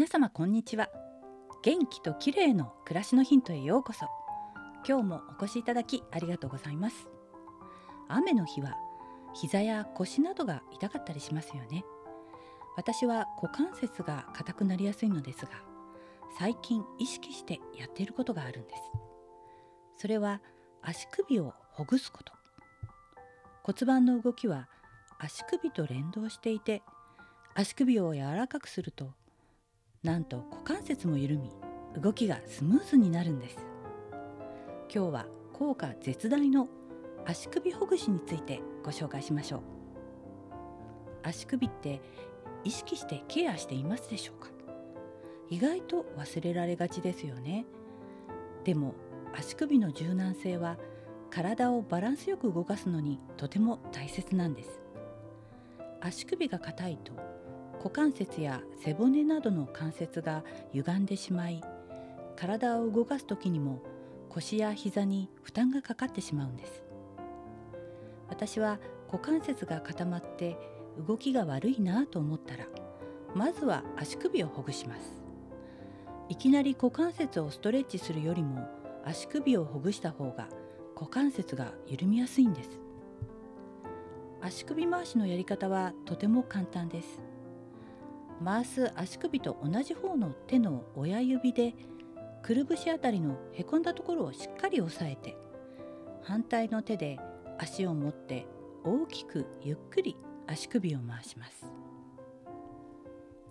皆様こんにちは。元気と綺麗の暮らしのヒントへようこそ。今日もお越しいただきありがとうございます。雨の日は膝や腰などが痛かったりしますよね。私は股関節が硬くなりやすいのですが最近意識してやっていることがあるんです。それは足首をほぐすこと。骨盤の動きは足首と連動していて足首を柔らかくするとなんと股関節も緩み動きがスムーズになるんです。今日は効果絶大の足首ほぐしについてご紹介しましょう。足首って意識してケアしていますでしょうか？意外と忘れられがちですよね。でも足首の柔軟性は体をバランスよく動かすのにとても大切なんです。足首が硬いと股関節や背骨などの関節が歪んでしまい体を動かす時にも腰や膝に負担がかかってしまうんです。私は股関節が固まって動きが悪いなと思ったらまずは足首をほぐします。いきなり股関節をストレッチするよりも足首をほぐした方が股関節が緩みやすいんです。足首回しのやり方はとても簡単です。回す足首と同じ方の手の親指でくるぶしあたりのへこんだところをしっかり押さえて反対の手で足を持って大きくゆっくり足首を回します。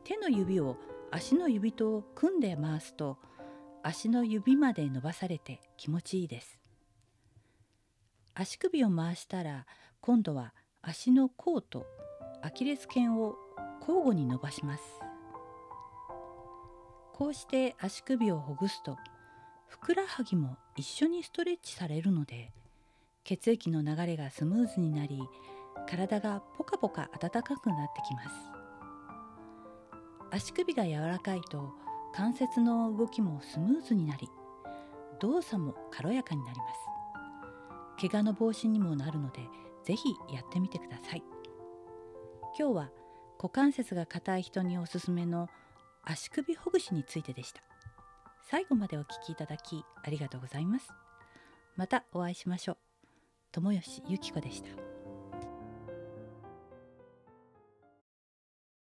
手の指を足の指と組んで回すと足の指まで伸ばされて気持ちいいです。足首を回したら今度は足の甲とアキレス腱を交互に伸ばします。こうして足首をほぐすとふくらはぎも一緒にストレッチされるので血液の流れがスムーズになり体がポカポカ温かくなってきます。足首が柔らかいと関節の動きもスムーズになり動作も軽やかになります。怪我の防止にもなるのでぜひやってみてください。今日は股関節が硬い人におすすめの足首ほぐしについてでした。最後までお聞きいただきありがとうございます。またお会いしましょう。友吉ゆき子でした。